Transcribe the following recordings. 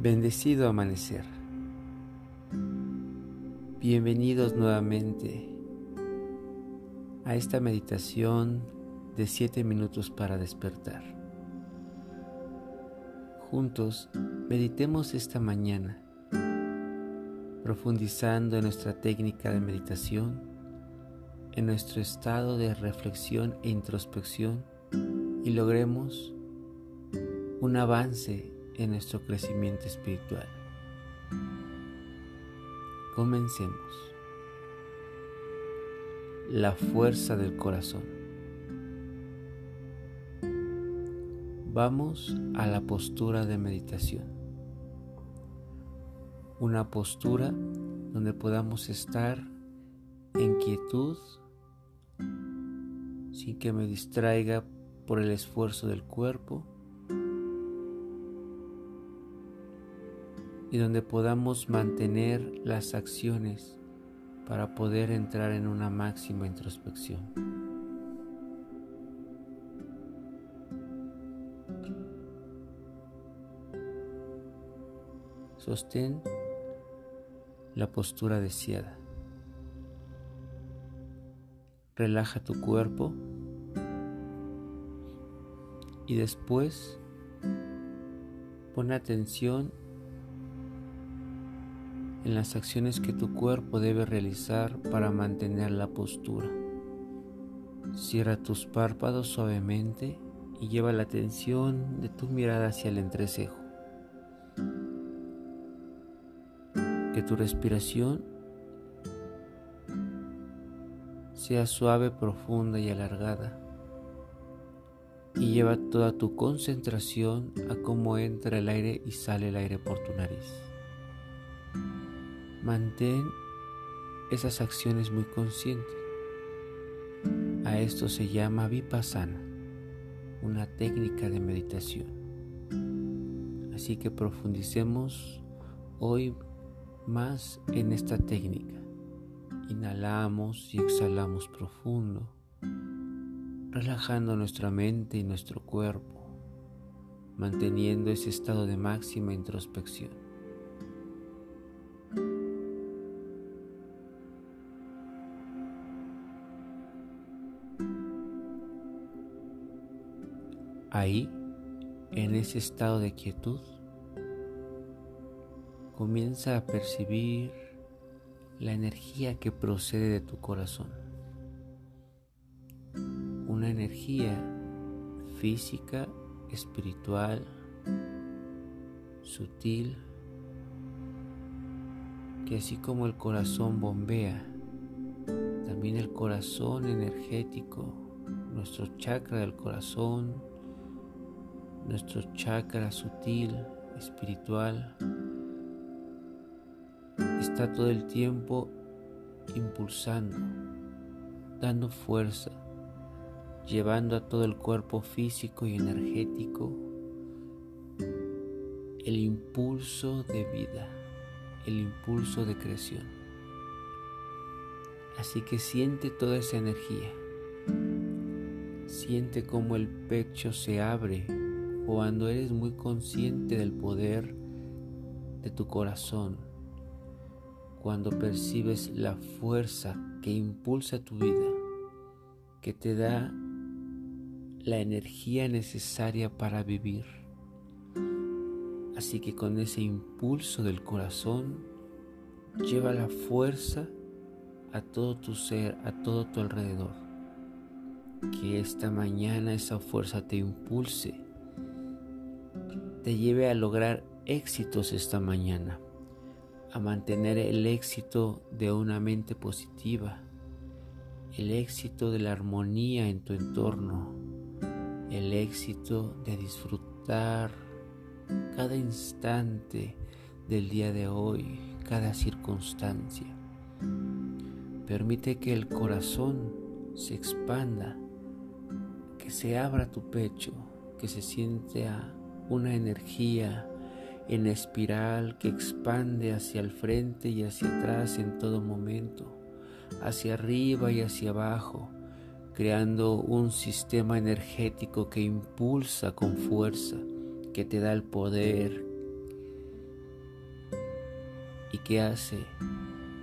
Bendecido amanecer. Bienvenidos nuevamente a esta meditación de 7 minutos para despertar. Juntos meditemos esta mañana, profundizando en nuestra técnica de meditación, en nuestro estado de reflexión e introspección y logremos un avance en nuestro crecimiento espiritual. Comencemos. La fuerza del corazón. Vamos a la postura de meditación. Una postura donde podamos estar en quietud sin que me distraiga por el esfuerzo del cuerpo y donde podamos mantener las acciones para poder entrar en una máxima introspección. Sostén la postura deseada. Relaja tu cuerpo y después pon atención en las acciones que tu cuerpo debe realizar para mantener la postura. Cierra tus párpados suavemente y lleva la atención de tu mirada hacia el entrecejo. Que tu respiración sea suave, profunda y alargada. Y lleva toda tu concentración a cómo entra el aire y sale el aire por tu nariz. Mantén esas acciones muy conscientes. A esto se llama vipassana, una técnica de meditación. Así que profundicemos hoy más en esta técnica. Inhalamos y exhalamos profundo, relajando nuestra mente y nuestro cuerpo, manteniendo ese estado de máxima introspección. Ahí, en ese estado de quietud, comienza a percibir la energía que procede de tu corazón. Una energía física, espiritual, sutil, que así como el corazón bombea, también el corazón energético, nuestro chakra del corazón, nuestro chakra sutil, espiritual, está todo el tiempo impulsando, dando fuerza, llevando a todo el cuerpo físico y energético el impulso de vida, el impulso de creación. Así que siente toda esa energía. Siente cómo el pecho se abre cuando eres muy consciente del poder de tu corazón, cuando percibes la fuerza que impulsa tu vida, que te da la energía necesaria para vivir. Así que con ese impulso del corazón, lleva la fuerza a todo tu ser, a todo tu alrededor. Que esta mañana esa fuerza te impulse te lleve a lograr éxitos esta mañana, a mantener el éxito de una mente positiva, el éxito de la armonía en tu entorno, el éxito de disfrutar cada instante del día de hoy, cada circunstancia. Permite que el corazón se expanda, que se abra tu pecho, que se sienta una energía en espiral que expande hacia el frente y hacia atrás en todo momento, hacia arriba y hacia abajo, creando un sistema energético que impulsa con fuerza, que te da el poder, y que hace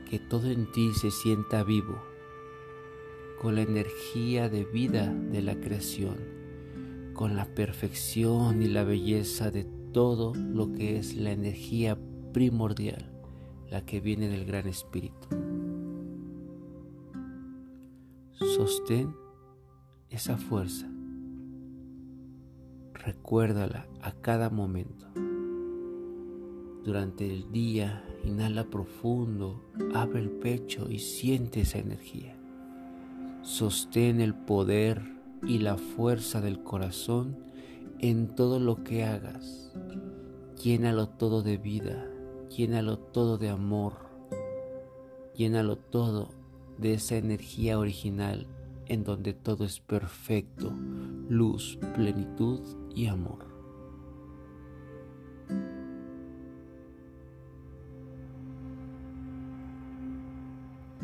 que todo en ti se sienta vivo con la energía de vida de la creación, con la perfección y la belleza de todo lo que es la energía primordial, la que viene del Gran Espíritu. Sostén esa fuerza. Recuérdala a cada momento. Durante el día, inhala profundo, abre el pecho y siente esa energía. Sostén el poder y la fuerza del corazón en todo lo que hagas. Llénalo todo de vida, llénalo todo de amor, llénalo todo de esa energía original en donde todo es perfecto, luz, plenitud y amor.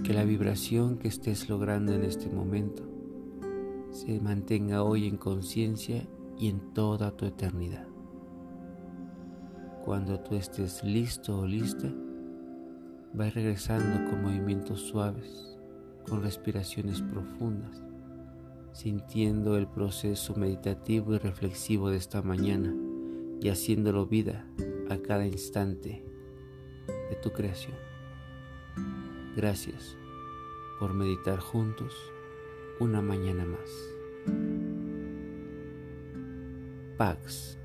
Que la vibración que estés logrando en este momento se mantenga hoy en conciencia y en toda tu eternidad. Cuando tú estés listo o lista, vas regresando con movimientos suaves, con respiraciones profundas, sintiendo el proceso meditativo y reflexivo de esta mañana y haciéndolo vida a cada instante de tu creación. Gracias por meditar juntos una mañana más. Pax